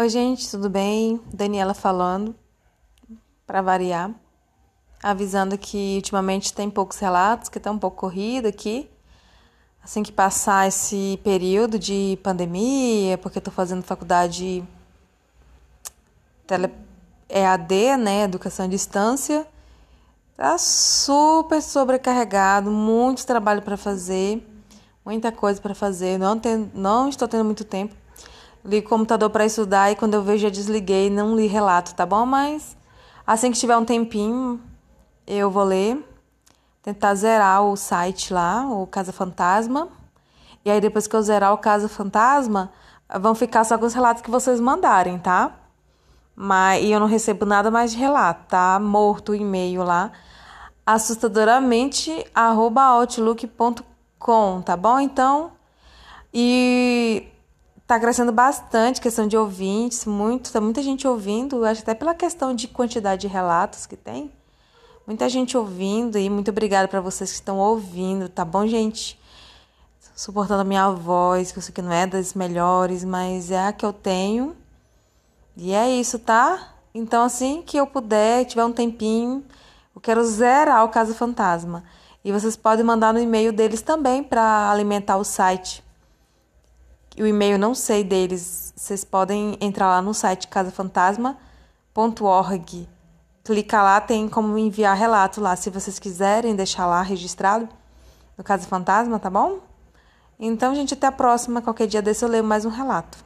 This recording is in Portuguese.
Oi, gente, tudo bem? Daniela falando, para variar, avisando que ultimamente tem poucos relatos, que tá um pouco corrido aqui. Assim que passar esse período de pandemia, porque eu tô fazendo faculdade tele, EAD, né, educação à distância, tá super sobrecarregado, muito trabalho para fazer, muita coisa para fazer, não, tem, não estou tendo muito tempo li computador para estudar e quando eu vejo já desliguei, não li relato, tá bom? Mas assim que tiver um tempinho, eu vou ler, tentar zerar o site lá, o Casa Fantasma. E aí depois que eu zerar o Casa Fantasma, vão ficar só com os relatos que vocês mandarem, tá? Mas e eu não recebo nada mais de relato, tá? Morto o e-mail lá assustadoramente outlook.com, tá bom? Então, e Tá crescendo bastante questão de ouvintes, muito, tá muita gente ouvindo, acho até pela questão de quantidade de relatos que tem. Muita gente ouvindo e muito obrigada para vocês que estão ouvindo, tá bom, gente? Suportando a minha voz, que eu sei que não é das melhores, mas é a que eu tenho. E é isso, tá? Então, assim que eu puder, tiver um tempinho, eu quero zerar o Caso Fantasma. E vocês podem mandar no e-mail deles também para alimentar o site o e-mail não sei deles. Vocês podem entrar lá no site casafantasma.org. Clica lá, tem como enviar relato lá, se vocês quiserem deixar lá registrado no Casa Fantasma, tá bom? Então, gente, até a próxima. Qualquer dia desse eu leio mais um relato.